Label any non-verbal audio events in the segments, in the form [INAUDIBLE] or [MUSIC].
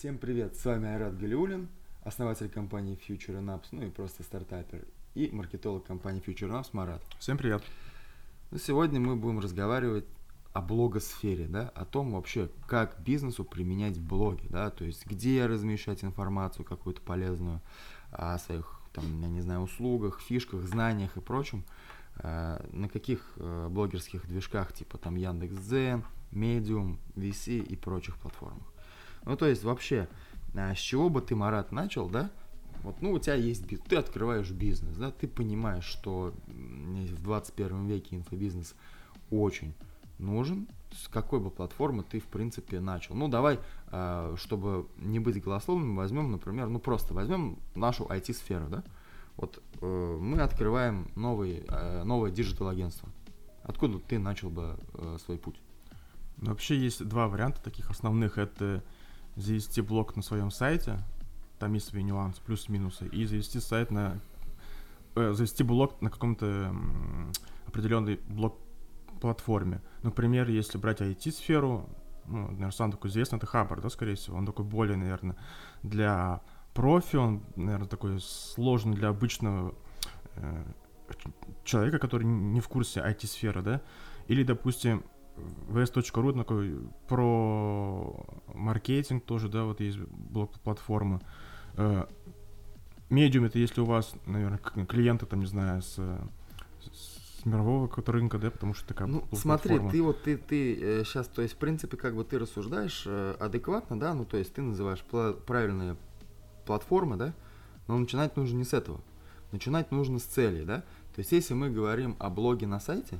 Всем привет, с вами Айрат Галиулин, основатель компании Future Naps, ну и просто стартапер, и маркетолог компании Future Naps Марат. Всем привет. Ну, сегодня мы будем разговаривать о блогосфере, да, о том вообще, как бизнесу применять блоги, да, то есть где размещать информацию какую-то полезную о своих, там, я не знаю, услугах, фишках, знаниях и прочем, э, на каких э, блогерских движках, типа там Яндекс.Дзен, Medium, VC и прочих платформах. Ну, то есть вообще, а, с чего бы ты, Марат, начал, да? Вот, ну, у тебя есть бизнес, ты открываешь бизнес, да, ты понимаешь, что в 21 веке инфобизнес очень нужен, с какой бы платформы ты, в принципе, начал. Ну, давай, а, чтобы не быть голословным, возьмем, например, ну, просто возьмем нашу IT-сферу, да? Вот э, мы открываем новый, э, новое диджитал-агентство. Откуда ты начал бы э, свой путь? Вообще есть два варианта таких основных. Это завести блог на своем сайте, там есть свои нюансы, плюсы-минусы, и завести сайт на... Э, завести блог на каком-то определенной блог-платформе. Например, если брать IT-сферу, ну, наверное, сам такой известный, это Хабр, да, скорее всего, он такой более, наверное, для профи, он, наверное, такой сложный для обычного э, человека, который не в курсе IT-сферы, да, или, допустим, vs.ru такой про маркетинг тоже, да, вот есть блок платформы. Медиум это если у вас, наверное, клиенты там, не знаю, с, с мирового рынка, да, потому что такая Ну, смотри, ты вот ты, ты э, сейчас, то есть, в принципе, как бы ты рассуждаешь э, адекватно, да, ну, то есть ты называешь правильные платформы, да, но начинать нужно не с этого. Начинать нужно с цели, да. То есть, если мы говорим о блоге на сайте,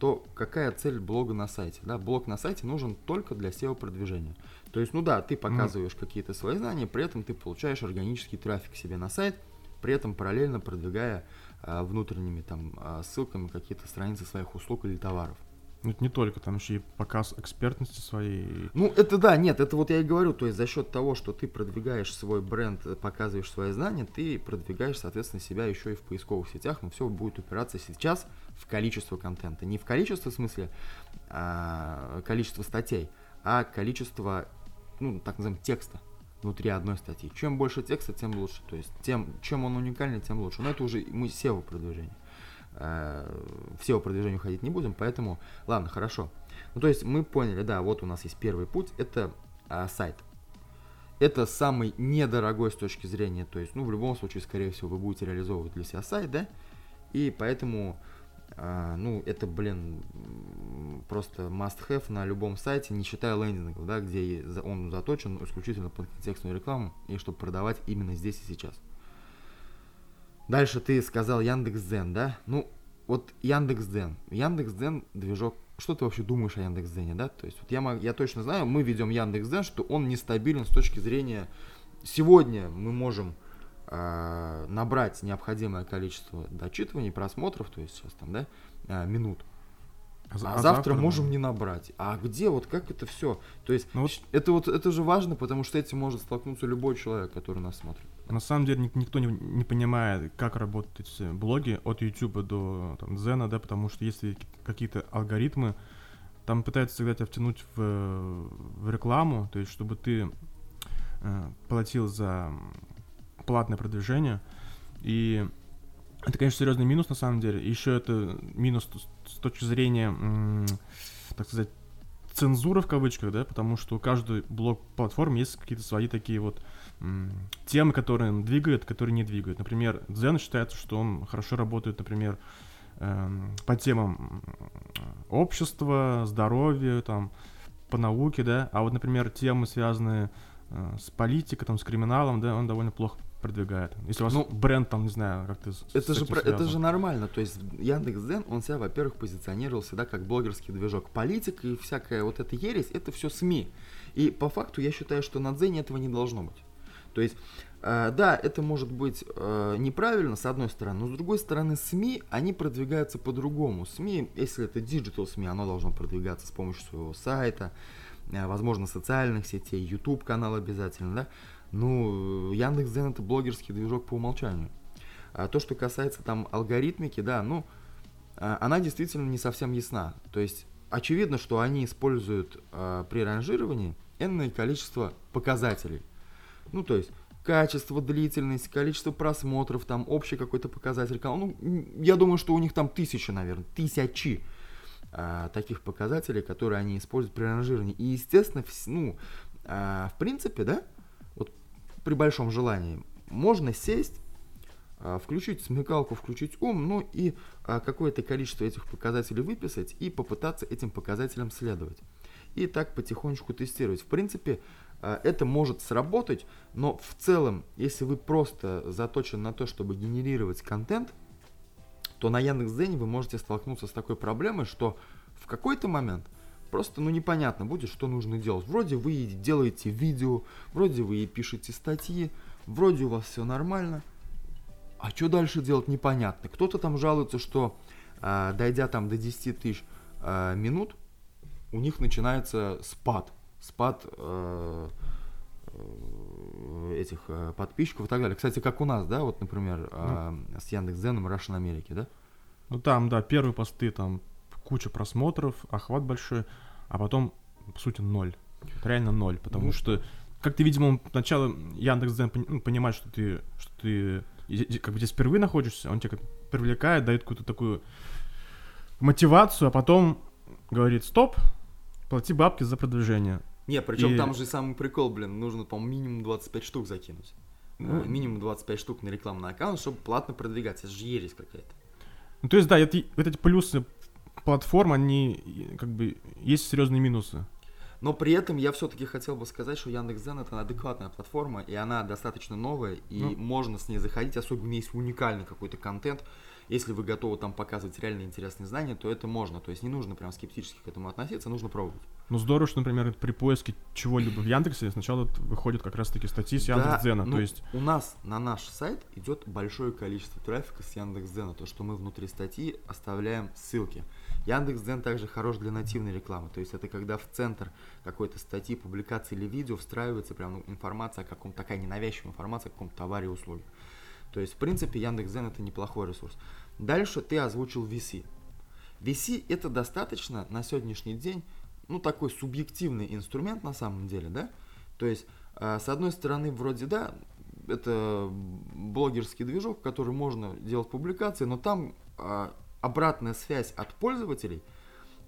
то какая цель блога на сайте? Да, блог на сайте нужен только для SEO-продвижения. То есть, ну да, ты показываешь mm. какие-то свои знания, при этом ты получаешь органический трафик себе на сайт, при этом параллельно продвигая а, внутренними там а, ссылками какие-то страницы своих услуг или товаров. Ну, это не только, там еще и показ экспертности своей. Ну, это да, нет, это вот я и говорю, то есть за счет того, что ты продвигаешь свой бренд, показываешь свои знания, ты продвигаешь, соответственно, себя еще и в поисковых сетях, но все будет упираться сейчас в количество контента. Не в количество, в смысле, а, количество статей, а количество, ну, так называемого текста внутри одной статьи. Чем больше текста, тем лучше. То есть, тем, чем он уникальный, тем лучше. Но это уже мы SEO продвижение. Э, в SEO-продвижение уходить не будем, поэтому, ладно, хорошо. Ну, то есть мы поняли, да, вот у нас есть первый путь, это а, сайт. Это самый недорогой с точки зрения, то есть, ну, в любом случае, скорее всего, вы будете реализовывать для себя сайт, да, и поэтому, а, ну, это, блин, просто must-have на любом сайте, не считая лендингов, да, где он заточен исключительно под контекстную рекламу, и чтобы продавать именно здесь и сейчас. Дальше ты сказал Яндекс.Дзен, да? Ну, вот Яндекс.Дзен. Яндекс.Дзен движок. Что ты вообще думаешь о Яндекс.Дзене, да? То есть вот я, я точно знаю, мы ведем Яндекс.Дзен, что он нестабилен с точки зрения... Сегодня мы можем э, набрать необходимое количество дочитываний, просмотров, то есть сейчас там, да, э, минут. А, а завтра, завтра можем да. не набрать. А где вот как это все? То есть ну, вот... это вот это же важно, потому что этим может столкнуться любой человек, который нас смотрит. На самом деле никто не, не понимает, как работают эти блоги от YouTube до там, Зена, да, потому что если какие-то алгоритмы, там пытаются всегда тебя втянуть в, в рекламу, то есть чтобы ты э, платил за платное продвижение. И это, конечно, серьезный минус на самом деле. Еще это минус с точки зрения, так сказать, цензуры в кавычках, да, потому что у каждой блок-платформы есть какие-то свои такие вот темы, которые он двигает, которые не двигают. Например, Дзен считается, что он хорошо работает, например, эм, по темам общества, здоровья, там, по науке, да, а вот, например, темы, связанные э, с политикой, там, с криминалом, да, он довольно плохо продвигает. Если у вас ну, бренд там, не знаю, как ты это же про, это же нормально. То есть Яндекс.Дзен, он себя, во-первых, позиционировал всегда как блогерский движок. Политика и всякая вот эта ересь, это все СМИ. И по факту я считаю, что на Дзене этого не должно быть. То есть, э, да, это может быть э, неправильно, с одной стороны, но с другой стороны, СМИ, они продвигаются по-другому. СМИ, если это диджитал СМИ, оно должно продвигаться с помощью своего сайта, э, возможно, социальных сетей, YouTube канал обязательно, да. Ну, Яндекс.Дзен это блогерский движок по умолчанию. А то, что касается там алгоритмики, да, ну, э, она действительно не совсем ясна. То есть, очевидно, что они используют э, при ранжировании энное количество показателей. Ну, то есть, качество, длительность, количество просмотров, там, общий какой-то показатель. Ну, я думаю, что у них там тысячи, наверное, тысячи а, таких показателей, которые они используют при ранжировании. И, естественно, в, ну, а, в принципе, да, при большом желании, можно сесть, а, включить смекалку, включить ум, ну и а, какое-то количество этих показателей выписать и попытаться этим показателям следовать. И так потихонечку тестировать. В принципе, а, это может сработать, но в целом, если вы просто заточены на то, чтобы генерировать контент, то на Яндекс.Дзене вы можете столкнуться с такой проблемой, что в какой-то момент просто ну непонятно будет, что нужно делать. Вроде вы делаете видео, вроде вы пишете статьи, вроде у вас все нормально, а что дальше делать непонятно. Кто-то там жалуется, что э, дойдя там до 10 тысяч э, минут, у них начинается спад, спад э, Э, этих э, подписчиков и так далее. Кстати, как у нас, да, вот, например, э, с Яндекс.Дзеном Russian Америки, да? Ну там, да, первые посты, там куча просмотров, охват большой, а потом, по сути, ноль. Реально ноль, потому ну, что, как ты, видимо, сначала Яндекс.Дзен ну, понимает, что ты, что ты как бы здесь впервые находишься, он тебя как привлекает, дает какую-то такую мотивацию, а потом говорит, стоп, плати бабки за продвижение. Не, причем и... там же самый прикол, блин, нужно, по-моему, минимум 25 штук закинуть. Ну, минимум 25 штук на рекламный аккаунт, чтобы платно продвигаться. Это же ересь какая-то. Ну, то есть, да, это, вот эти плюсы платформ, они, как бы, есть серьезные минусы. Но при этом я все-таки хотел бы сказать, что Яндекс.Дзен это адекватная платформа, и она достаточно новая, и ну. можно с ней заходить, особенно если уникальный какой-то контент. Если вы готовы там показывать реально интересные знания, то это можно. То есть не нужно прям скептически к этому относиться, нужно пробовать. Ну здорово, что, например, при поиске чего-либо в Яндексе сначала выходят как раз-таки статьи с Яндекс.Дзена. Да, ну, то есть... У нас на наш сайт идет большое количество трафика с Яндекс.Дзена, то, что мы внутри статьи оставляем ссылки. Яндекс.Дзен также хорош для нативной рекламы, то есть это когда в центр какой-то статьи, публикации или видео встраивается прям ну, информация о каком-то, такая ненавязчивая информация о каком-то товаре и услуге. То есть, в принципе, Яндекс.Дзен это неплохой ресурс. Дальше ты озвучил VC. VC это достаточно на сегодняшний день, ну, такой субъективный инструмент на самом деле, да? То есть, э, с одной стороны, вроде, да, это блогерский движок, в который можно делать публикации, но там э, обратная связь от пользователей,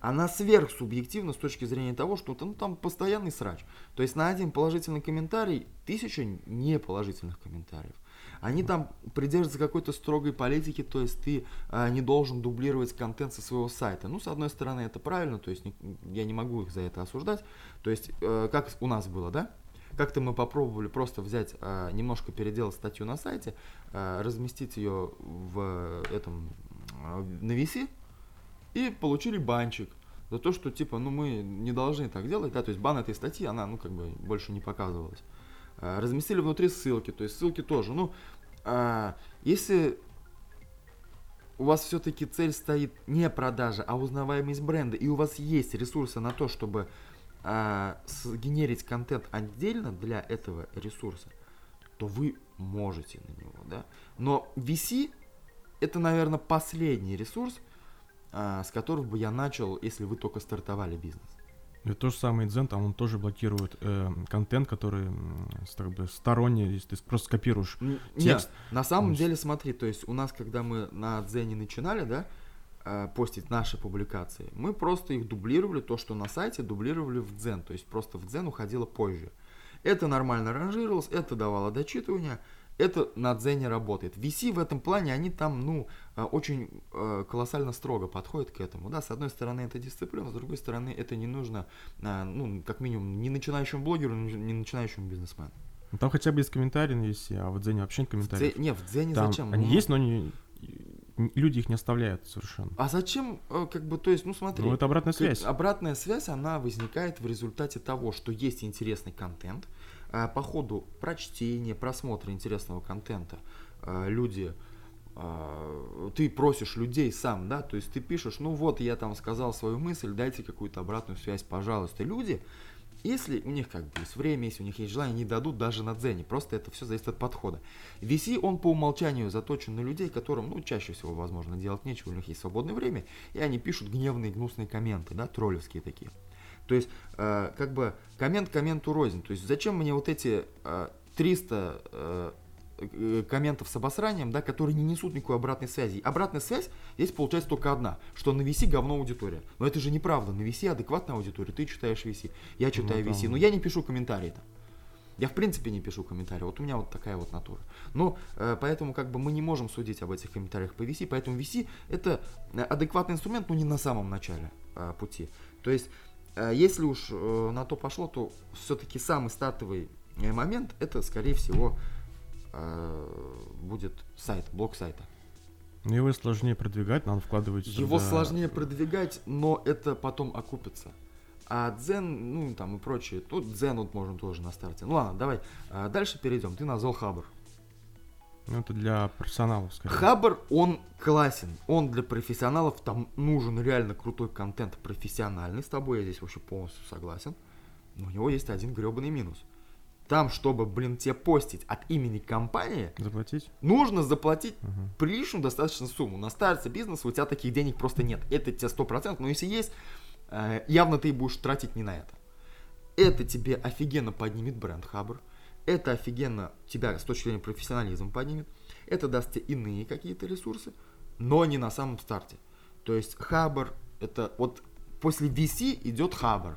она сверхсубъективна с точки зрения того, что ну, там постоянный срач. То есть на один положительный комментарий тысяча неположительных комментариев. Они там придерживаются какой-то строгой политики, то есть ты а, не должен дублировать контент со своего сайта. Ну, с одной стороны, это правильно, то есть не, я не могу их за это осуждать. То есть, э, как у нас было, да? Как-то мы попробовали просто взять, э, немножко переделать статью на сайте, э, разместить ее в этом, э, на VC и получили банчик за то, что типа, ну мы не должны так делать, да, то есть бан этой статьи, она, ну как бы больше не показывалась. Э, разместили внутри ссылки, то есть ссылки тоже. Ну, а, если у вас все-таки цель стоит не продажа, а узнаваемость бренда, и у вас есть ресурсы на то, чтобы а, сгенерить контент отдельно для этого ресурса, то вы можете на него, да. Но VC это, наверное, последний ресурс, а, с которого бы я начал, если вы только стартовали бизнес. И то же самое Дзен, там он тоже блокирует э, контент, который как бы сторонний, если ты просто копируешь Нет, текст. на самом он... деле, смотри, то есть у нас, когда мы на Дзене начинали, да, э, постить наши публикации, мы просто их дублировали, то, что на сайте, дублировали в Дзен, то есть просто в Дзен уходило позже. Это нормально ранжировалось, это давало дочитывание, это на Дзене работает. VC в этом плане, они там, ну, э, очень э, колоссально строго подходят к этому. Да, с одной стороны, это дисциплина, с другой стороны, это не нужно, э, ну, как минимум, не начинающему блогеру, не начинающему бизнесмену. Ну, там хотя бы есть комментарии на VC, а в Дзене вообще нет комментариев. В Дзене, не, в Дзене там зачем? Они ну, есть, но они люди их не оставляют совершенно. А зачем, как бы, то есть, ну смотри. Ну это обратная связь. Обратная связь, она возникает в результате того, что есть интересный контент, по ходу прочтения, просмотра интересного контента а, люди а, ты просишь людей сам, да, то есть ты пишешь, ну вот я там сказал свою мысль, дайте какую-то обратную связь, пожалуйста. Люди, если у них как бы есть время, если у них есть желание, не дадут даже на дзене, просто это все зависит от подхода. VC, он по умолчанию заточен на людей, которым, ну, чаще всего, возможно, делать нечего, у них есть свободное время, и они пишут гневные, гнусные комменты, да, троллевские такие. То есть, э, как бы, коммент комменту рознь. То есть, зачем мне вот эти э, 300 э, э, комментов с обосранием, да, которые не несут никакой обратной связи. Обратная связь есть, получается, только одна, что на VC говно аудитория. Но это же неправда. На VC адекватная аудитория. Ты читаешь VC, я читаю Ну, VC. Но я не пишу комментарии там. Я в принципе не пишу комментарии. Вот у меня вот такая вот натура. Но э, поэтому как бы мы не можем судить об этих комментариях по VC. Поэтому VC это э, адекватный инструмент, но не на самом начале э, пути. То есть, если уж э, на то пошло, то все-таки самый стартовый э, момент это, скорее всего, э, будет сайт, блок сайта. Но его сложнее продвигать, надо вкладывать... Его тогда- сложнее продвигать, но это потом окупится. А Дзен, ну там и прочее, тут Дзен вот можно тоже на старте. Ну ладно, давай дальше перейдем. Ты назвал Хабр. Ну, это для профессионалов, скорее. Хабр, он классен, он для профессионалов, там нужен реально крутой контент, профессиональный с тобой, я здесь вообще полностью согласен. Но у него есть один гребаный минус. Там, чтобы, блин, тебе постить от имени компании, Заплатить? нужно заплатить Мгм. приличную достаточно сумму. На старте бизнеса у тебя таких денег просто нет. Это тебе 100%, но если есть, э, явно ты будешь тратить не на это. Это тебе офигенно поднимет бренд Хабр. Это офигенно тебя с точки зрения профессионализма поднимет. Это даст тебе иные какие-то ресурсы, но не на самом старте. То есть Хабр, это вот после VC идет Хабр.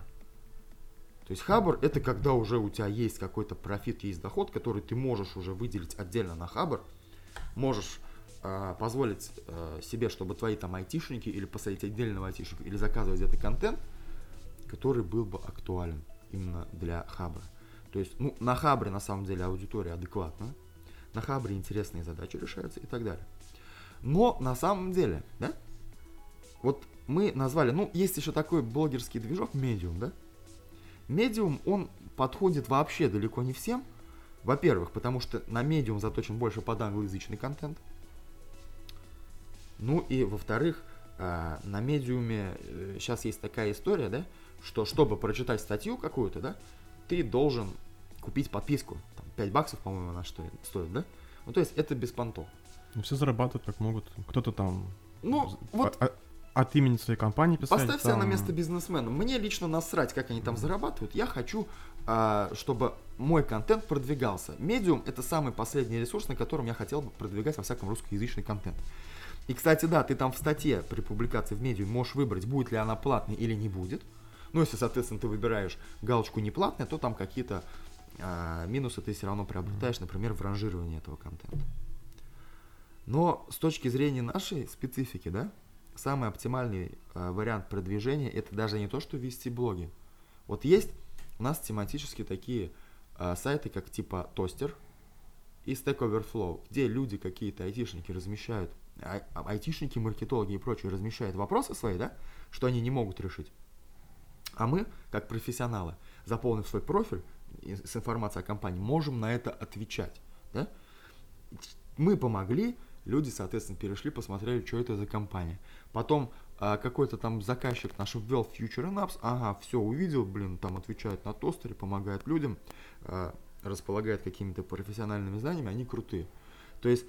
То есть Хабр это когда уже у тебя есть какой-то профит, есть доход, который ты можешь уже выделить отдельно на Хабр. Можешь а, позволить а, себе, чтобы твои там айтишники или посадить отдельного айтишника или заказывать где-то контент, который был бы актуален именно для Хабра. То есть, ну, на Хабре на самом деле аудитория адекватна, на Хабре интересные задачи решаются и так далее. Но на самом деле, да, вот мы назвали, ну, есть еще такой блогерский движок Medium, да? Medium, он подходит вообще далеко не всем. Во-первых, потому что на Medium заточен больше под англоязычный контент. Ну и во-вторых, а, на медиуме сейчас есть такая история, да, что чтобы прочитать статью какую-то, да, ты должен купить подписку. Там 5 баксов, по-моему, она стоит, стоит, да? Ну, то есть это без понтов. Ну, все зарабатывают как могут. Кто-то там Ну, вот а- а- от имени своей компании писать. Поставь себя на там- место бизнесмена. Мне лично насрать, как они там зарабатывают. Я хочу, а, чтобы мой контент продвигался. Medium это самый последний ресурс, на котором я хотел бы продвигать во всяком русскоязычный контент. И, кстати, да, ты там в статье при публикации в Medium можешь выбрать, будет ли она платной или не будет. Ну, если, соответственно, ты выбираешь галочку неплатная, то там какие-то а, минусы ты все равно приобретаешь, например, в ранжировании этого контента. Но с точки зрения нашей специфики, да, самый оптимальный э, вариант продвижения это даже не то, что вести блоги. Вот есть у нас тематически такие э, сайты, как типа Тостер и Stack Overflow, где люди какие-то айтишники размещают, ай- а- айтишники, маркетологи и прочие размещают вопросы свои, да, что они не могут решить. А мы, как профессионалы, заполнив свой профиль с информацией о компании, можем на это отвечать. Да? Мы помогли, люди, соответственно, перешли, посмотрели, что это за компания. Потом а, какой-то там заказчик наш ввел Future and Apps, ага, все увидел, блин, там отвечает на тостере, помогает людям, а, располагает какими-то профессиональными знаниями, они крутые. То есть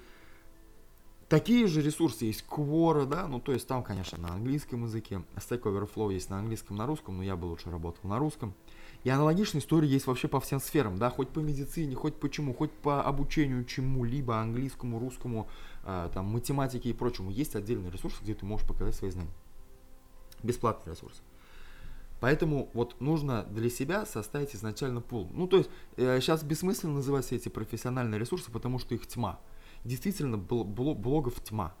Такие же ресурсы есть Quora, да, ну то есть там, конечно, на английском языке. Stack Overflow есть на английском, на русском, но я бы лучше работал на русском. И аналогичные истории есть вообще по всем сферам, да, хоть по медицине, хоть почему, хоть по обучению чему-либо, английскому, русскому, а, там, математике и прочему. Есть отдельный ресурс, где ты можешь показать свои знания. Бесплатный ресурс. Поэтому вот нужно для себя составить изначально пул. Ну, то есть э, сейчас бессмысленно называть все эти профессиональные ресурсы, потому что их тьма. Действительно, бл- бло- блогов тьма.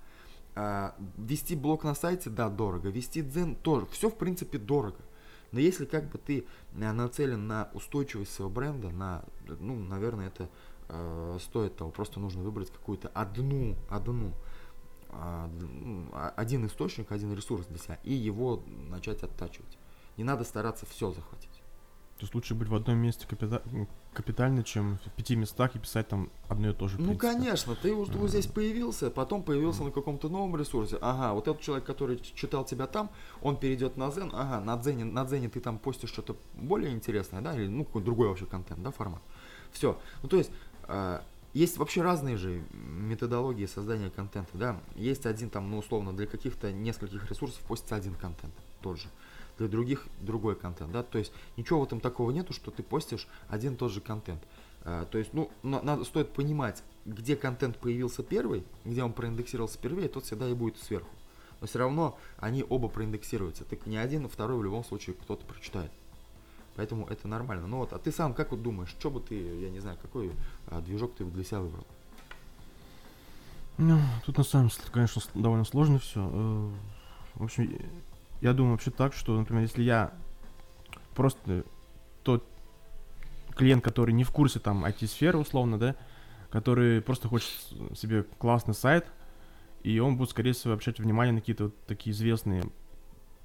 А, вести блог на сайте, да, дорого. Вести дзен тоже. Все, в принципе, дорого. Но если как бы ты э, нацелен на устойчивость своего бренда, на, ну, наверное, это э, стоит того. Просто нужно выбрать какую-то одну, одну, а- один источник, один ресурс для себя и его начать оттачивать. Не надо стараться все захватить. То есть лучше быть в одном месте капита- капитально, чем в пяти местах и писать там одно и то же. Ну, конечно, ты вот, вот здесь появился, потом появился на каком-то новом ресурсе. Ага, вот этот человек, который читал тебя там, он перейдет на Дзен. Ага, на Дзене, на Дзене ты там постишь что-то более интересное, да, или ну какой-то другой вообще контент, да, формат. Все. Ну, то есть, э, есть вообще разные же методологии создания контента, да. Есть один там, ну, условно, для каких-то нескольких ресурсов постится один контент тот же. Для других другой контент, да. То есть ничего в этом такого нету, что ты постишь один и тот же контент. А, то есть, ну, на, надо, стоит понимать, где контент появился первый, где он проиндексировался первее, тот всегда и будет сверху. Но все равно они оба проиндексируются. Так не один, а второй в любом случае кто-то прочитает. Поэтому это нормально. Ну вот, а ты сам как вот думаешь, что бы ты, я не знаю, какой а, движок ты для себя выбрал? Ну, тут на самом деле, конечно, довольно сложно все. Э, в общем, я думаю вообще так, что, например, если я просто тот клиент, который не в курсе там IT-сферы условно, да, который просто хочет себе классный сайт, и он будет, скорее всего, обращать внимание на какие-то вот такие известные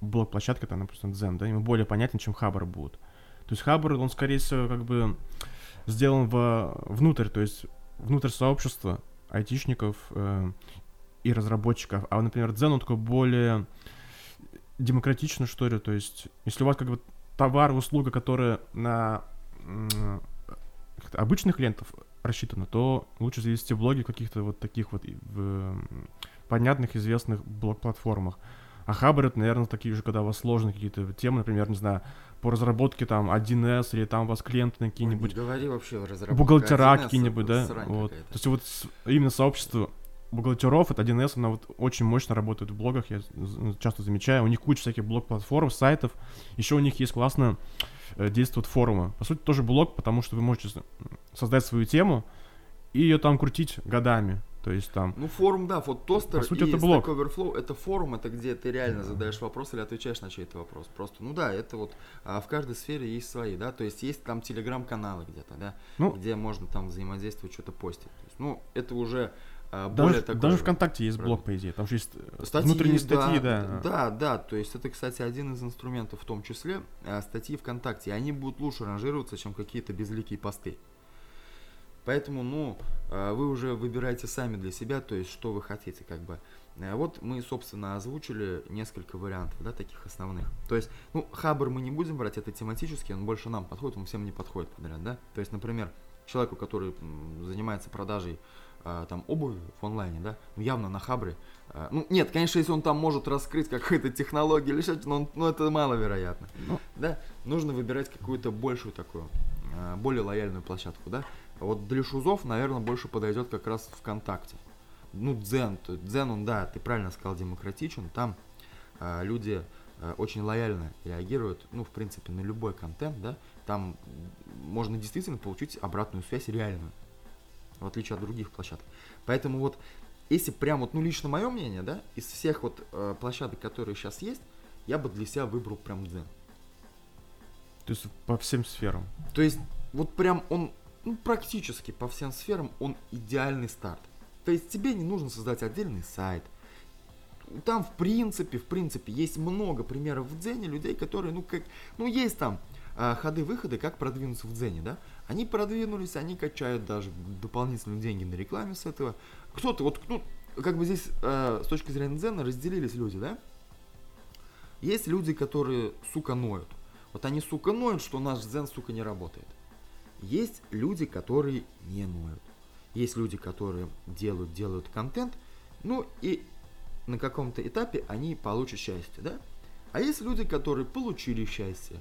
блок-площадки, там, например, Zen, да, ему более понятен, чем Хабр будет. То есть Хабр, он, скорее всего, как бы сделан в, внутрь, то есть внутрь сообщества айтишников э, и разработчиков. А, например, Zen, он такой более демократичный, что ли. То есть, если у вас как бы товар, услуга, которая на обычных клиентов рассчитана, то лучше завести блоги каких-то вот таких вот в понятных, известных блог-платформах. А Хабр это, наверное, такие же, когда у вас сложные какие-то темы, например, не знаю, по разработке там 1С, или там у вас клиенты какие-нибудь... Не говори вообще разработка Бухгалтера какие-нибудь, да? Вот. То есть вот именно сообщество бухгалтеров, это 1С, она вот очень мощно работает в блогах, я часто замечаю. У них куча всяких блог-платформ, сайтов. Еще у них есть классно э, действуют форумы. По сути, тоже блог, потому что вы можете создать свою тему и ее там крутить годами. То есть там... Ну, форум, да, вот тостер По сути, и это блог. Stack Overflow, это форум, это где ты реально да. задаешь вопрос или отвечаешь на чей-то вопрос. Просто, ну да, это вот а в каждой сфере есть свои, да, то есть есть там телеграм-каналы где-то, да, ну, где можно там взаимодействовать, что-то постить. То есть, ну, это уже более даже, такое... Даже ВКонтакте есть блог, по идее, там же есть э, статьи, внутренние статьи, да, да. Да, да, то есть это, кстати, один из инструментов в том числе, а, статьи ВКонтакте, они будут лучше ранжироваться, чем какие-то безликие посты. Поэтому, ну, а, вы уже выбираете сами для себя, то есть, что вы хотите, как бы. А вот мы, собственно, озвучили несколько вариантов, да, таких основных. То есть, ну, Хабр мы не будем брать, это тематический, он больше нам подходит, он всем не подходит подряд, да. То есть, например, человеку, который занимается продажей а, там обуви в онлайне, да, ну явно на Хабре. А, ну нет, конечно, если он там может раскрыть какую-то технологию или что-то, но, но это маловероятно. Ну. Да, нужно выбирать какую-то большую такую, а, более лояльную площадку, да. Вот для шузов, наверное, больше подойдет как раз ВКонтакте. Ну, Дзен, Дзен, он, да, ты правильно сказал, демократичен. Там э, люди э, очень лояльно реагируют, ну, в принципе, на любой контент, да. Там можно действительно получить обратную связь реальную, в отличие от других площадок. Поэтому вот, если прям вот, ну, лично мое мнение, да, из всех вот э, площадок, которые сейчас есть, я бы для себя выбрал прям Дзен. То есть по всем сферам? То есть вот прям он ну, практически по всем сферам он идеальный старт. То есть тебе не нужно создать отдельный сайт. Там, в принципе, в принципе, есть много примеров в Дзене людей, которые, ну, как, ну, есть там ходы-выходы, как продвинуться в Дзене, да? Они продвинулись, они качают даже дополнительные деньги на рекламе с этого. Кто-то, вот, ну, как бы здесь э, с точки зрения Дзена разделились люди, да? Есть люди, которые, сука, ноют. Вот они, сука, ноют, что наш Дзен, сука, не работает. Есть люди, которые не ноют. Есть люди, которые делают, делают контент, ну и на каком-то этапе они получат счастье, да? А есть люди, которые получили счастье.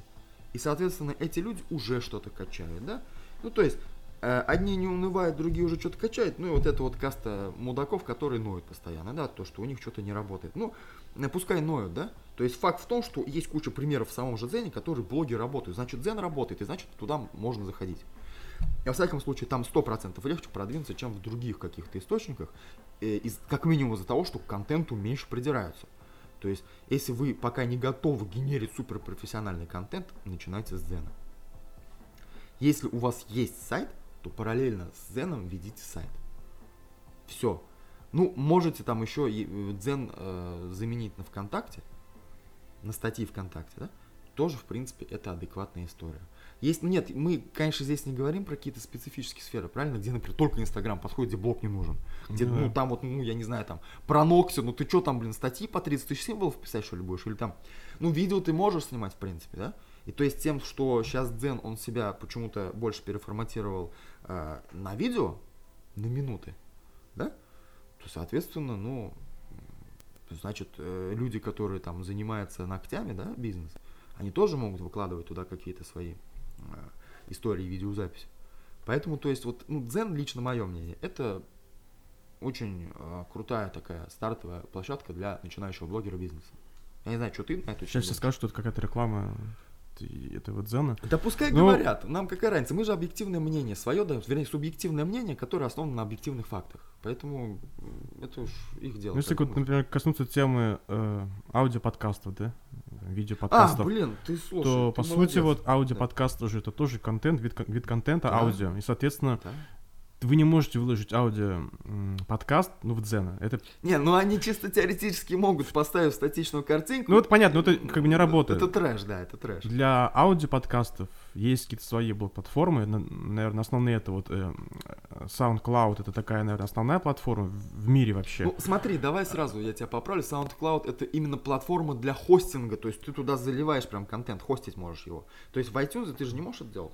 И, соответственно, эти люди уже что-то качают, да? Ну, то есть, э, одни не унывают, другие уже что-то качают. Ну, и вот это вот каста мудаков, которые ноют постоянно, да, то, что у них что-то не работает. Ну, э, пускай ноют, да? То есть, факт в том, что есть куча примеров в самом же Дзене, которые блоги работают. Значит, Дзен работает, и значит, туда можно заходить. И, во всяком случае, там 100% легче продвинуться, чем в других каких-то источниках, э, из, как минимум из-за того, что к контенту меньше придираются. То есть, если вы пока не готовы генерить суперпрофессиональный контент, начинайте с Дзена. Если у вас есть сайт, то параллельно с Дзеном ведите сайт. Все. Ну, можете там еще э, Дзен э, заменить на ВКонтакте, на статьи ВКонтакте, да? Тоже, в принципе, это адекватная история. Есть, ну нет, мы, конечно, здесь не говорим про какие-то специфические сферы, правильно? Где, например, только Инстаграм подходит, где блок не нужен. Где, ну, ну там вот, ну, я не знаю, там, про Нокси, ну ты что там, блин, статьи по 30 тысяч символов писать, что ли, будешь? Или там, ну, видео ты можешь снимать, в принципе, да? И то есть тем, что сейчас Дзен, он себя почему-то больше переформатировал э, на видео, на минуты, да? То, соответственно, ну, значит, э, люди, которые там занимаются ногтями, да, бизнес, они тоже могут выкладывать туда какие-то свои истории, видеозаписи. Поэтому, то есть, вот, ну, Дзен, лично мое мнение, это очень э, крутая такая стартовая площадка для начинающего блогера бизнеса. Я не знаю, что ты на эту Сейчас все скажут, что это какая-то реклама этого дзена. Да пускай Но... говорят, нам какая разница, мы же объективное мнение свое даем, вернее, субъективное мнение, которое основано на объективных фактах. Поэтому это уж их дело. Ну, если, вот, например, коснуться темы э, аудиоподкастов, да, видеоподкастов, а, блин, ты слушай, то, ты по молодец. сути, вот аудиоподкаст да. уже это тоже контент, вид, вид контента, да. аудио. И, соответственно, да вы не можете выложить аудио подкаст, ну, в Дзена. Это... Не, ну они чисто теоретически могут поставить статичную картинку. Ну, это понятно, но это как бы не работает. Это трэш, да, это трэш. Для аудиоподкастов есть какие-то свои блок-платформы. Наверное, основные это вот э, SoundCloud, это такая, наверное, основная платформа в мире вообще. Ну, смотри, давай сразу я тебя поправлю. SoundCloud это именно платформа для хостинга, то есть ты туда заливаешь прям контент, хостить можешь его. То есть в iTunes ты же не можешь это делать.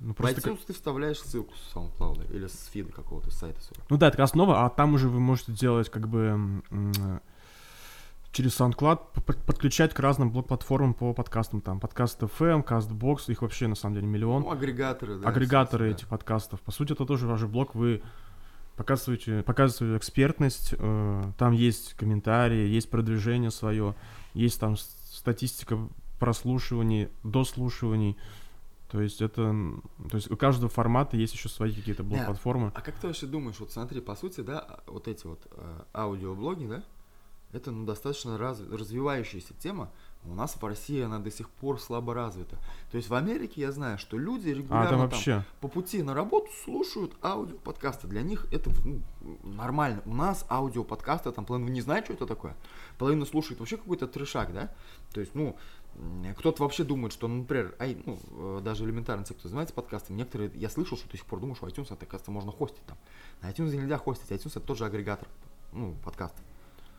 Ну, просто в iTunes ты вставляешь ссылку с SoundCloud или с фида какого-то сайта своего. Ну да, это основа, а там уже вы можете делать как бы через SoundCloud подключать к разным блок-платформам по подкастам. Там подкаст FM, CastBox, их вообще на самом деле миллион. Ну, агрегаторы, да. Агрегаторы этих да. подкастов. По сути, это тоже ваш блог, вы показываете, показываете экспертность, э, там есть комментарии, есть продвижение свое, есть там статистика прослушиваний, дослушиваний. То есть это, то есть у каждого формата есть еще свои какие-то блог-платформы. А как ты вообще думаешь, вот смотри, по сути, да, вот эти вот э, аудиоблоги, да, это ну, достаточно раз, развивающаяся тема. У нас в России она до сих пор слабо развита. То есть в Америке я знаю, что люди регулярно а, вообще... там, по пути на работу слушают аудиоподкасты. Для них это ну, нормально. У нас аудиоподкасты, там половина не знает, что это такое. Половина слушает вообще какой-то трешак, да? То есть, ну, кто-то вообще думает, что, например, ай, ну, э, даже элементарно те, кто занимается подкастом, некоторые, я слышал, что до сих пор думаю, что iTunes, это, оказывается, можно хостить там. На iTunes нельзя хостить, iTunes это тоже агрегатор, ну, подкастов.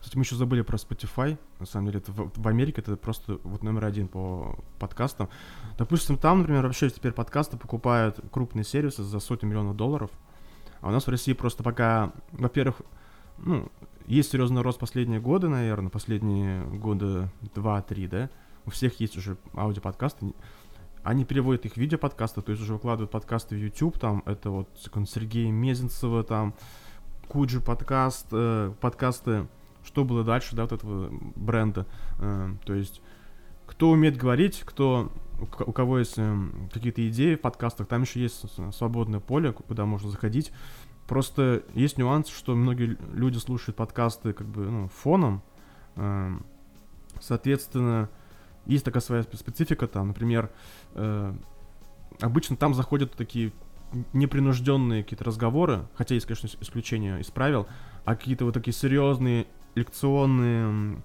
Кстати, мы еще забыли про Spotify. На самом деле, это в, в Америке это просто вот номер один по подкастам. Допустим, там, например, вообще теперь подкасты покупают крупные сервисы за сотни миллионов долларов. А у нас в России просто пока, во-первых, ну, есть серьезный рост последние годы, наверное, последние года 2-3, да, у всех есть уже аудиоподкасты, они переводят их в видеоподкасты, то есть уже выкладывают подкасты в YouTube, там, это вот Сергея Мезенцева, там, Куджи подкаст, э, подкасты, что было дальше, да, вот этого бренда, э, то есть кто умеет говорить, кто, у кого есть э, какие-то идеи в подкастах, там еще есть свободное поле, куда можно заходить, просто есть нюанс, что многие люди слушают подкасты как бы, ну, фоном, э, соответственно, есть такая своя специфика там, например, э, обычно там заходят такие непринужденные какие-то разговоры, хотя есть, конечно, исключения из правил, а какие-то вот такие серьезные лекционные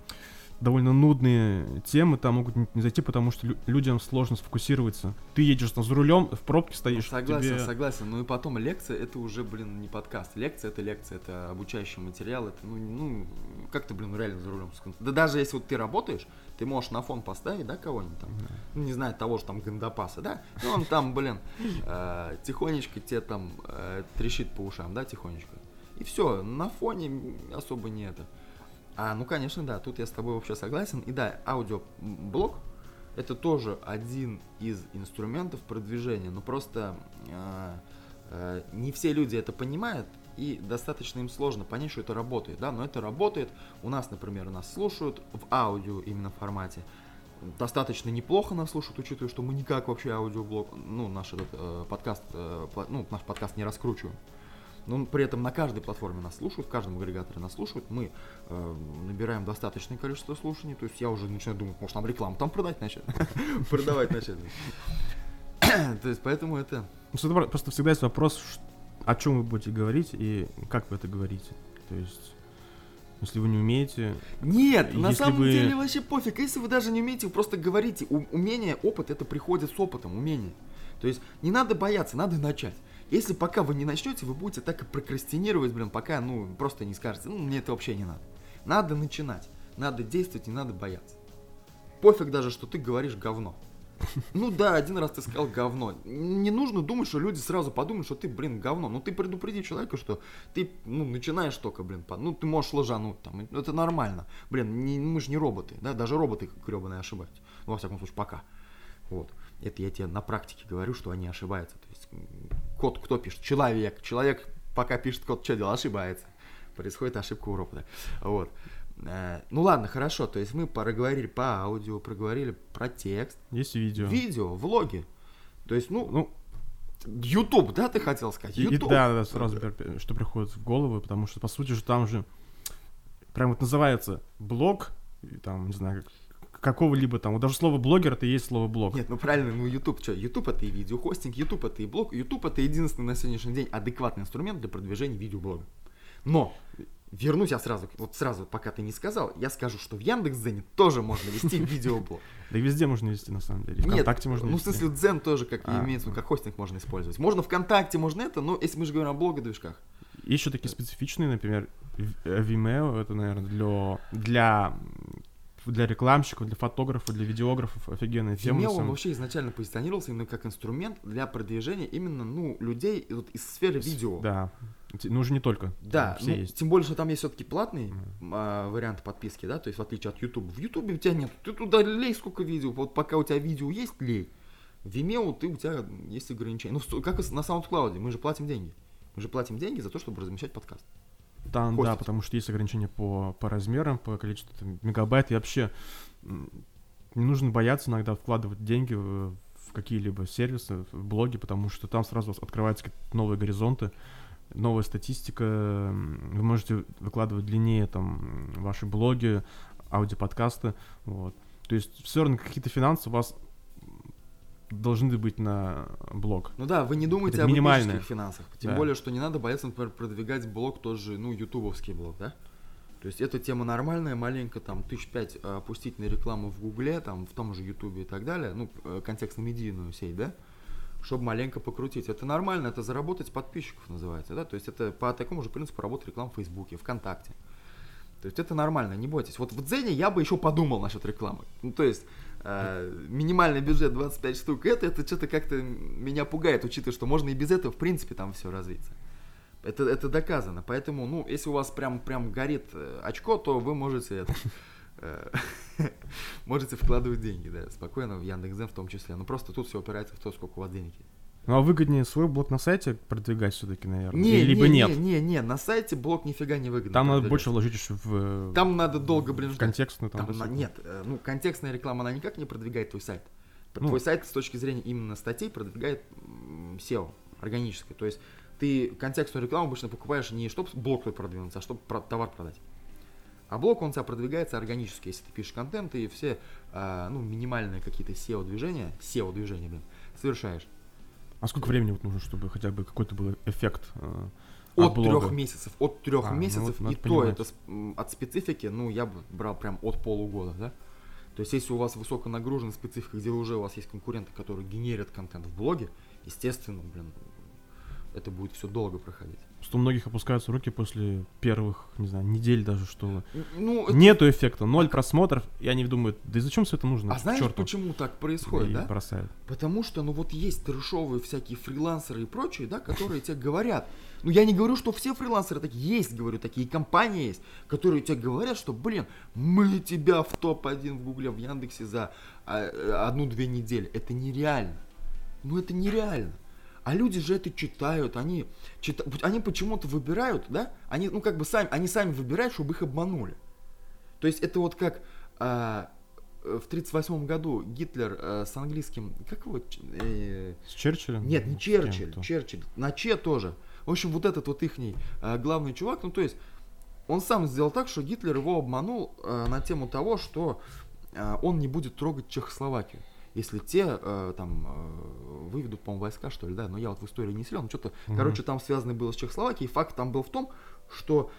довольно нудные темы там могут не зайти, потому что людям сложно сфокусироваться. Ты едешь там за рулем, в пробке стоишь. Согласен, тебе... согласен. Ну и потом лекция это уже, блин, не подкаст. Лекция это лекция, это обучающий материал. Это, ну, ну как ты, блин, реально за рулем? Да даже если вот ты работаешь, ты можешь на фон поставить, да, кого-нибудь там, ну, не знаю, того же там Гандапаса, да, и он там, блин, [LAUGHS] э, тихонечко тебе там э, трещит по ушам, да, тихонечко. И все, на фоне особо не это. А, ну, конечно, да, тут я с тобой вообще согласен. И да, аудиоблог это тоже один из инструментов продвижения, но просто э, э, не все люди это понимают, и достаточно им сложно понять, что это работает, да, но это работает. У нас, например, нас слушают в аудио именно формате. Достаточно неплохо нас слушают, учитывая, что мы никак вообще аудиоблог, ну, наш этот э, подкаст, э, ну, наш подкаст не раскручиваем. Но при этом на каждой платформе нас слушают, в каждом агрегаторе нас слушают. Мы э, набираем достаточное количество слушаний. То есть я уже начинаю думать, может нам рекламу там продать начать. [LAUGHS] Продавать начать. [COUGHS] То есть поэтому это... Ну, просто всегда есть вопрос, о чем вы будете говорить и как вы это говорите. То есть если вы не умеете... Нет, на самом вы... деле вообще пофиг. Если вы даже не умеете, вы просто говорите. Умение, опыт, это приходит с опытом, умение. То есть не надо бояться, надо начать. Если пока вы не начнете, вы будете так и прокрастинировать, блин, пока, ну, просто не скажете, ну, мне это вообще не надо. Надо начинать, надо действовать, не надо бояться. Пофиг даже, что ты говоришь говно. Ну да, один раз ты сказал говно. Не нужно думать, что люди сразу подумают, что ты, блин, говно. Ну ты предупреди человека, что ты, ну, начинаешь только, блин, по... ну ты можешь лажануть там. Это нормально. Блин, не, мы же не роботы, да, даже роботы гребаные ошибаются. Ну, во всяком случае, пока. Вот. Это я тебе на практике говорю, что они ошибаются. То есть код кто пишет? Человек. Человек пока пишет код, что делал, ошибается. Происходит ошибка у робота. Вот. Э, ну ладно, хорошо, то есть мы проговорили по аудио, проговорили про текст. Есть видео. Видео, влоги. То есть, ну, ну, YouTube, да, ты хотел сказать? YouTube. И, да, да, сразу, что приходит в голову, потому что, по сути же, там же прям вот называется блог, там, не знаю, какого-либо там, вот даже слово блогер это и есть слово блог. Нет, ну правильно, ну YouTube что, YouTube это и видеохостинг, YouTube это и блог, YouTube это единственный на сегодняшний день адекватный инструмент для продвижения видеоблога. Но вернусь я сразу, вот сразу, пока ты не сказал, я скажу, что в Яндекс.Дзене тоже можно вести [LAUGHS] видеоблог. Да везде можно вести, на самом деле. ВКонтакте можно ну в смысле Дзен тоже как а, имеется, как хостинг можно использовать. Можно ВКонтакте, можно это, но если мы же говорим о блогодвижках. Еще такие специфичные, например, Vimeo, это, наверное, для, для для рекламщиков, для фотографов, для видеографов офигенная тема. Vimeo он вообще изначально позиционировался именно как инструмент для продвижения именно ну людей вот, из сферы видео. Да. Ну уже не только. Да. Все ну, есть. Тем более, что там есть все-таки платный mm. а, вариант подписки, да, то есть в отличие от YouTube. В YouTube у тебя нет. Ты туда лей сколько видео. Вот пока у тебя видео есть, лей. В Vimeo ты у тебя есть ограничения. Ну как на SoundCloud, мы же платим деньги. Мы же платим деньги за то, чтобы размещать подкаст. Там, да, потому что есть ограничения по, по размерам, по количеству там, мегабайт. И вообще не нужно бояться иногда вкладывать деньги в, в какие-либо сервисы, в блоги, потому что там сразу открываются новые горизонты, новая статистика. Вы можете выкладывать длиннее там ваши блоги, аудиоподкасты. Вот. То есть все равно какие-то финансы у вас должны быть на блог. Ну да, вы не думаете об минимальных финансах. Тем да. более, что не надо бояться, например, продвигать блог тоже, ну, ютубовский блог, да? То есть эта тема нормальная, маленько там тысяч пять а, опустить на рекламу в Гугле, там в том же Ютубе и так далее, ну, э, контекстно-медийную сеть, да? Чтобы маленько покрутить. Это нормально, это заработать подписчиков называется, да? То есть это по такому же принципу работает реклама в Фейсбуке, ВКонтакте. То есть это нормально, не бойтесь. Вот в Дзене я бы еще подумал насчет рекламы. Ну, то есть э, минимальный бюджет 25 штук, это, это что-то как-то меня пугает, учитывая, что можно и без этого, в принципе, там все развиться. Это, это доказано. Поэтому, ну, если у вас прям, прям горит э, очко, то вы можете это, э, [LAUGHS] можете вкладывать деньги, да, спокойно в Яндекс.Зен в том числе. Но просто тут все опирается в то, сколько у вас денег есть. Ну а выгоднее свой блог на сайте продвигать все-таки, наверное? Не, Либо не, нет? Не, не, не, на сайте блог нифига не выгодно. Там надо больше вложить еще в... Там надо долго, блин, ждать. Контекстную там. там на, нет, э, ну контекстная реклама, она никак не продвигает твой сайт. Ну, твой сайт с точки зрения именно статей продвигает SEO, органическое. То есть ты контекстную рекламу обычно покупаешь не чтобы блог твой продвинуться, а чтобы товар продать. А блог, он у тебя продвигается органически, если ты пишешь контент и все, а, ну, минимальные какие-то SEO-движения, SEO-движения, блин, совершаешь. А сколько времени вот нужно, чтобы хотя бы какой-то был эффект? Э, от, от трех месяцев. От трех а, ну месяцев. Ну, вот, и то это от специфики, ну, я бы брал прям от полугода, да? То есть, если у вас высоконагруженная специфика, где уже у вас есть конкуренты, которые генерят контент в блоге, естественно, блин, это будет все долго проходить. Что у многих опускаются руки после первых, не знаю, недель даже, что ну, нету эффекта, ноль просмотров, и они думают, да и зачем все это нужно? А знаешь, черту? почему так происходит, и да? бросают. Потому что, ну вот есть трешовые всякие фрилансеры и прочие, да, которые тебе говорят. Ну я не говорю, что все фрилансеры такие есть, говорю, такие компании есть, которые тебе говорят, что, блин, мы тебя в топ-1 в Гугле, в Яндексе за а, одну-две недели. Это нереально. Ну это нереально. А люди же это читают, они, чита... они почему-то выбирают, да? Они, ну, как бы сами, они сами выбирают, чтобы их обманули. То есть это вот как а, в 1938 году Гитлер а, с английским, как его? Э, с Черчиллем? Нет, не Черчилль, Черчилль, на Че тоже. В общем, вот этот вот ихний а, главный чувак, ну, то есть он сам сделал так, что Гитлер его обманул а, на тему того, что а, он не будет трогать Чехословакию если те э, там э, выведут, по-моему, войска, что ли, да, но я вот в истории не силен, что-то, mm-hmm. короче, там связано было с Чехословакией, факт там был в том, что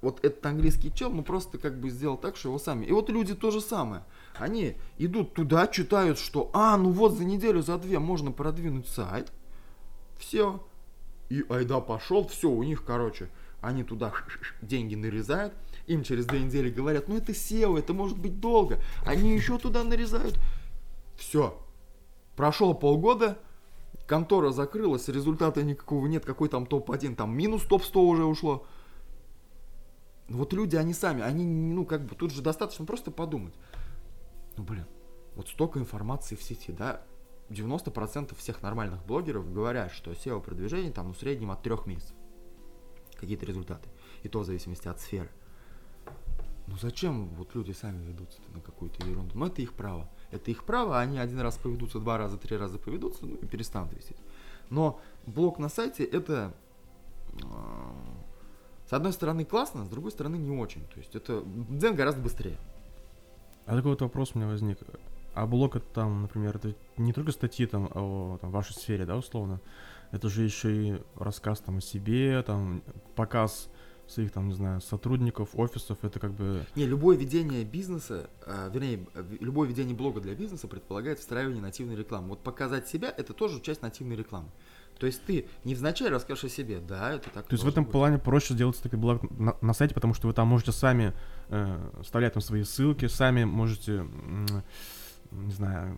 вот этот английский чел, ну просто как бы сделал так, что его сами. И вот люди то же самое. Они идут туда, читают, что, а, ну вот за неделю, за две можно продвинуть сайт. Все. И айда пошел, все, у них, короче, они туда деньги нарезают. Им через две недели говорят, ну это SEO, это может быть долго. Они еще туда нарезают. Все. Прошло полгода, контора закрылась, результата никакого нет, какой там топ-1, там минус топ-100 уже ушло. Вот люди, они сами, они, ну, как бы, тут же достаточно просто подумать. Ну, блин, вот столько информации в сети, да, 90% всех нормальных блогеров говорят, что SEO-продвижение там, ну, в среднем от трех месяцев. Какие-то результаты. И то в зависимости от сферы. Ну зачем вот люди сами ведутся на какую-то ерунду? Ну это их право. Это их право, они один раз поведутся, два раза, три раза поведутся, ну и перестанут вести. Но блог на сайте это а, с одной стороны классно, с другой стороны не очень. То есть это дзен гораздо быстрее. А такой вот вопрос у меня возник. А блог это там, например, это не только статьи там о там, вашей сфере, да, условно. Это же еще и рассказ там о себе, там показ своих там, не знаю, сотрудников, офисов, это как бы... Не, любое ведение бизнеса, э, вернее, любое ведение блога для бизнеса предполагает встраивание нативной рекламы. Вот показать себя, это тоже часть нативной рекламы. То есть ты невзначай расскажешь о себе, да, это так. То есть в этом быть. плане проще сделать такой блог на, на сайте, потому что вы там можете сами э, вставлять там свои ссылки, сами можете... Э, не знаю,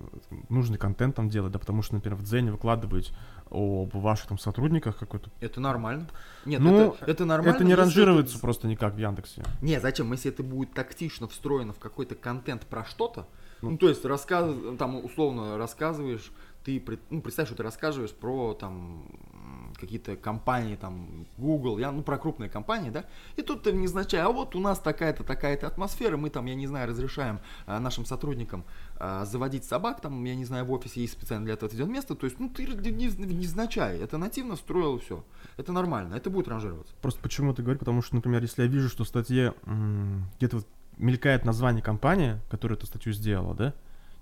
нужный контент там делать, да, потому что, например, в Дзене выкладывать об ваших там сотрудниках какой-то. Это нормально. Нет, ну, это, это нормально. Это не ранжируется это... просто никак в Яндексе. Не, зачем? Если это будет тактично встроено в какой-то контент про что-то, ну, ну то есть рассказ, там условно рассказываешь, ты ну, представь, что ты рассказываешь про там какие-то компании, там, Google, я, ну, про крупные компании, да, и тут ты невзначай, а вот у нас такая-то, такая-то атмосфера, мы там, я не знаю, разрешаем а, нашим сотрудникам а, заводить собак, там, я не знаю, в офисе есть специально для этого отведен место, то есть, ну, ты невзначай, это нативно встроил все, это нормально, это будет ранжироваться. Просто почему ты говоришь, потому что, например, если я вижу, что в статье где-то вот мелькает название компании, которая эту статью сделала, да,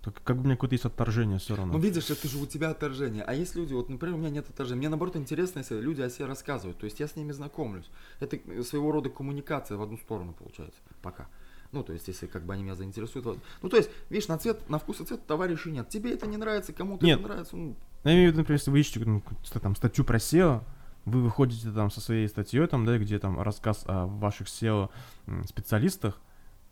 так как бы у меня какое-то есть отторжение все равно. Ну, видишь, это же у тебя отторжение. А есть люди, вот, например, у меня нет отторжения. Мне, наоборот, интересно, если люди о себе рассказывают. То есть я с ними знакомлюсь. Это своего рода коммуникация в одну сторону получается. Пока. Ну, то есть, если как бы они меня заинтересуют. Ну, то есть, видишь, на цвет, на вкус и цвет товарищей нет. Тебе это не нравится, кому-то это нравится. Ну... Я имею в виду, например, если вы ищете ну, там, статью про SEO, вы выходите там со своей статьей, там, да, где там рассказ о ваших SEO специалистах,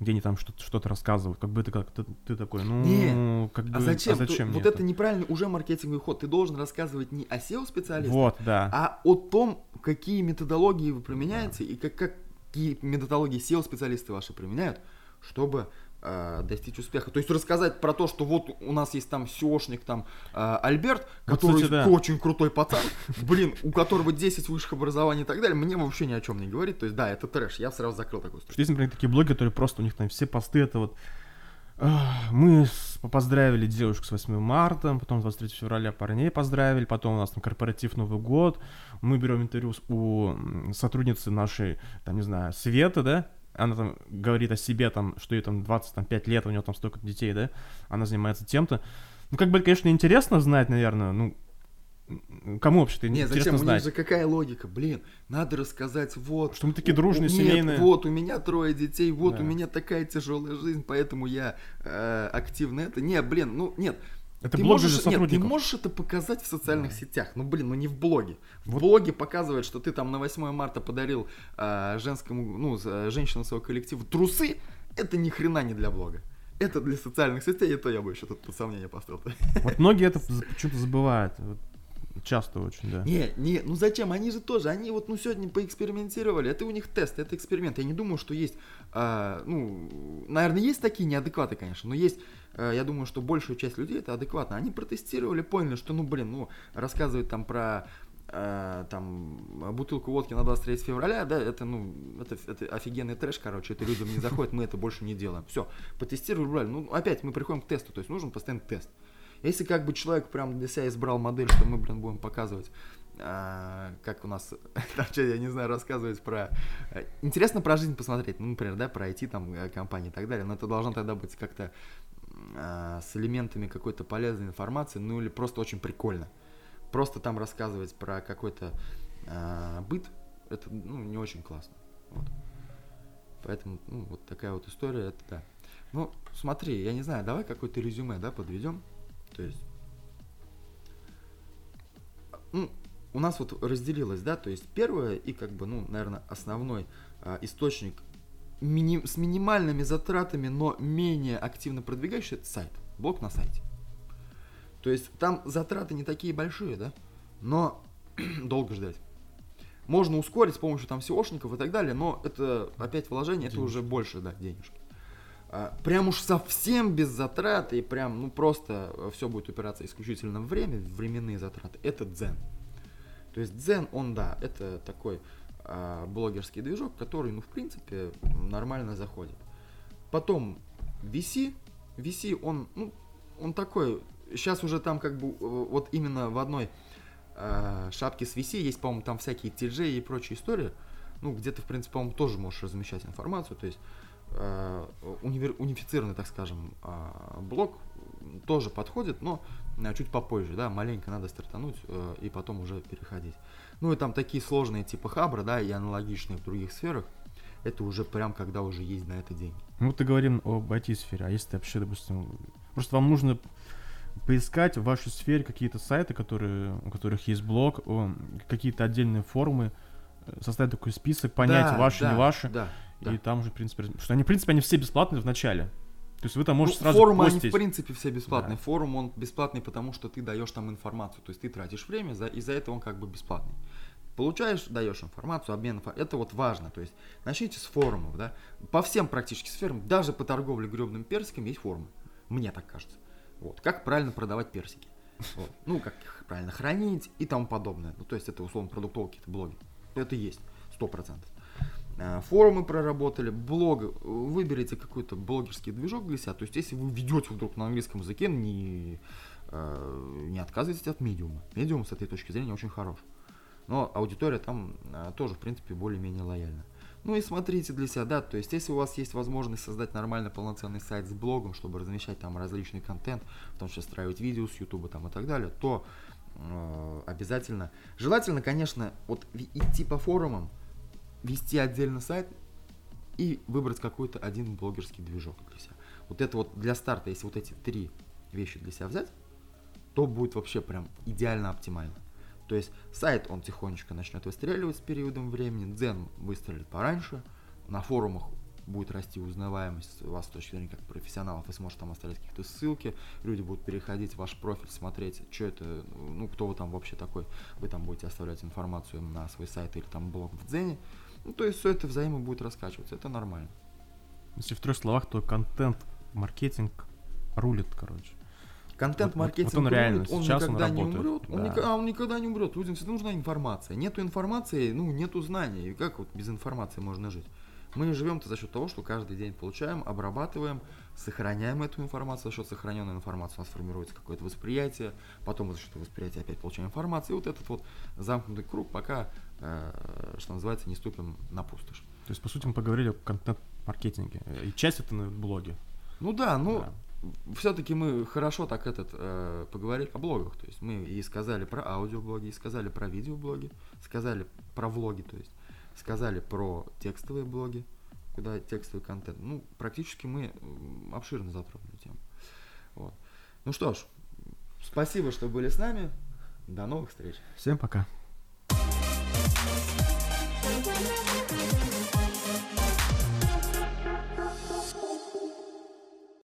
где они там что-то что рассказывают, как бы это как ты, ты такой, ну, не, как а бы, а зачем? А зачем Тут, вот это? это неправильный уже маркетинговый ход. Ты должен рассказывать не о SEO-специалистах, вот, да. а о том, какие методологии вы применяете да. и как, какие методологии SEO-специалисты ваши применяют, чтобы э, достичь успеха. То есть рассказать про то, что вот у нас есть там SEOшник, там э, Альберт, который кстати, да. очень крутой пацан, блин, у которого 10 высших образований и так далее, мне вообще ни о чем не говорит. То есть да, это трэш, я сразу закрыл такую историю. Есть, например, такие блоги, которые просто у них там все посты это вот мы поздравили девушку с 8 марта, потом 23 февраля парней поздравили, потом у нас там корпоратив Новый год, мы берем интервью у сотрудницы нашей, там, не знаю, Светы, да, она там говорит о себе, там, что ей там 25 лет, у нее там столько детей, да, она занимается тем-то. Ну, как бы, конечно, интересно знать, наверное, ну, Кому вообще-то не интересно зачем? знать? У них же какая логика? Блин, надо рассказать, вот. Что мы такие дружные, у, семейные. Нет, вот, у меня трое детей, вот, да. у меня такая тяжелая жизнь, поэтому я э, активно это. Не, блин, ну, нет. Это ты блог можешь, нет, ты можешь это показать в социальных да. сетях, ну блин, ну не в блоге. В вот. блоге показывает, что ты там на 8 марта подарил э, женскому, ну, женщинам своего коллектива трусы, это ни хрена не для блога. Это для социальных сетей, это я бы еще тут под сомнение поставил. Вот многие это почему-то забывают. Вот часто очень, да. Не, не, ну зачем? Они же тоже, они вот, ну, сегодня поэкспериментировали, это у них тест, это эксперимент. Я не думаю, что есть, а, ну, наверное, есть такие неадекваты, конечно, но есть Э, я думаю, что большая часть людей это адекватно. Они протестировали, поняли, что, ну, блин, ну, рассказывать там про э, там бутылку водки на 23 февраля, да, это, ну, это, это офигенный трэш, короче, это людям не заходит, мы это больше не делаем. Все, протестировали, брали. Ну, опять мы приходим к тесту, то есть нужен постоянный тест. Если как бы человек прям для себя избрал модель, что мы, блин, будем показывать а, как у нас, [LAUGHS] там, что, я не знаю, рассказывать про... Э, интересно про жизнь посмотреть, ну, например, да, про IT-компании и так далее, но это должно тогда быть как-то а, с элементами какой-то полезной информации, ну или просто очень прикольно. Просто там рассказывать про какой-то а, быт, это ну, не очень классно. Вот. Поэтому, ну, вот такая вот история, это да. Ну, смотри, я не знаю, давай какое-то резюме, да, подведем. То есть, ну, у нас вот разделилось, да, то есть первое и как бы, ну, наверное, основной а, источник мини, с минимальными затратами, но менее активно продвигающий, это сайт, блог на сайте. То есть там затраты не такие большие, да, но [CLEARS THROAT] долго ждать. Можно ускорить с помощью там SEOшников и так далее, но это опять вложение, это уже больше, да, денежки. А, прям уж совсем без затрат и прям, ну просто все будет упираться исключительно в время, временные затраты. Это Дзен. То есть Дзен, он, да, это такой а, блогерский движок, который, ну, в принципе, нормально заходит. Потом VC, VC, он, ну, он такой, сейчас уже там как бы э, вот именно в одной э, шапке с VC есть, по-моему, там всякие TJ и прочие истории, ну, где ты, в принципе, по-моему, тоже можешь размещать информацию, то есть э, универ, унифицированный, так скажем, э, блок тоже подходит, но э, чуть попозже, да, маленько надо стартануть э, и потом уже переходить. Ну и там такие сложные типа хабра, да, и аналогичные в других сферах, это уже прям когда уже есть на это деньги. Ну, ты говорим об IT-сфере, а если ты вообще, допустим, просто вам нужно поискать в вашей сфере какие-то сайты, которые, у которых есть блог, какие-то отдельные форумы, э, составить такой список, понять, да, ваши, да, не ваши. Да, и да. там уже, в принципе, что они, в принципе, они все бесплатные в начале. То есть вы там можете ну, сразу Форумы, постить. они в принципе все бесплатные. Да. Форум, он бесплатный, потому что ты даешь там информацию. То есть ты тратишь время, за, и за это он как бы бесплатный. Получаешь, даешь информацию, обмен. Это вот важно. То есть начните с форумов, да. По всем практически сферам, даже по торговле гребным персиком есть форумы. Мне так кажется. Вот. Как правильно продавать персики. Вот. Ну, как их правильно хранить и тому подобное. Ну, то есть это условно продуктовые какие-то блоги. Это есть, сто процентов. А, форумы проработали, блог, выберите какой-то блогерский движок для себя. То есть, если вы ведете вдруг на английском языке, не, э, не отказывайтесь от медиума. Медиум с этой точки зрения очень хорош. Но аудитория там а, тоже, в принципе, более-менее лояльна. Ну и смотрите для себя, да, то есть если у вас есть возможность создать нормально полноценный сайт с блогом, чтобы размещать там различный контент, в том числе строить видео с ютуба там и так далее, то э, обязательно, желательно, конечно, вот идти по форумам, вести отдельно сайт и выбрать какой-то один блогерский движок для себя. Вот это вот для старта, если вот эти три вещи для себя взять, то будет вообще прям идеально оптимально. То есть сайт, он тихонечко начнет выстреливать с периодом времени, Дзен выстрелит пораньше, на форумах будет расти узнаваемость у вас с точки зрения как профессионалов, вы сможете там оставлять какие-то ссылки, люди будут переходить в ваш профиль, смотреть, что это, ну, кто вы там вообще такой, вы там будете оставлять информацию на свой сайт или там блог в Дзене, ну, то есть все это взаимо будет раскачиваться, это нормально. Если в трех словах, то контент-маркетинг рулит, короче. Контент-маркетинг вот, вот он, реально, он никогда он не умрет. Да. Он, ник- а он никогда не умрет. Людям всегда нужна информация. Нету информации, ну, нету знаний. И как вот без информации можно жить? Мы живем-то за счет того, что каждый день получаем, обрабатываем, сохраняем эту информацию. За счет сохраненной информации у нас формируется какое-то восприятие. Потом за счет восприятия опять получаем информацию. И вот этот вот замкнутый круг, пока, что называется, не ступим на пустошь. То есть, по сути, мы поговорили о контент-маркетинге. И часть это на блоге. Ну да, ну да все-таки мы хорошо так этот э, поговорили о блогах. То есть мы и сказали про аудиоблоги, и сказали про видеоблоги, сказали про влоги, то есть сказали про текстовые блоги, куда текстовый контент. Ну, практически мы обширно затронули тему. Вот. Ну что ж, спасибо, что были с нами. До новых встреч. Всем пока. Thank you.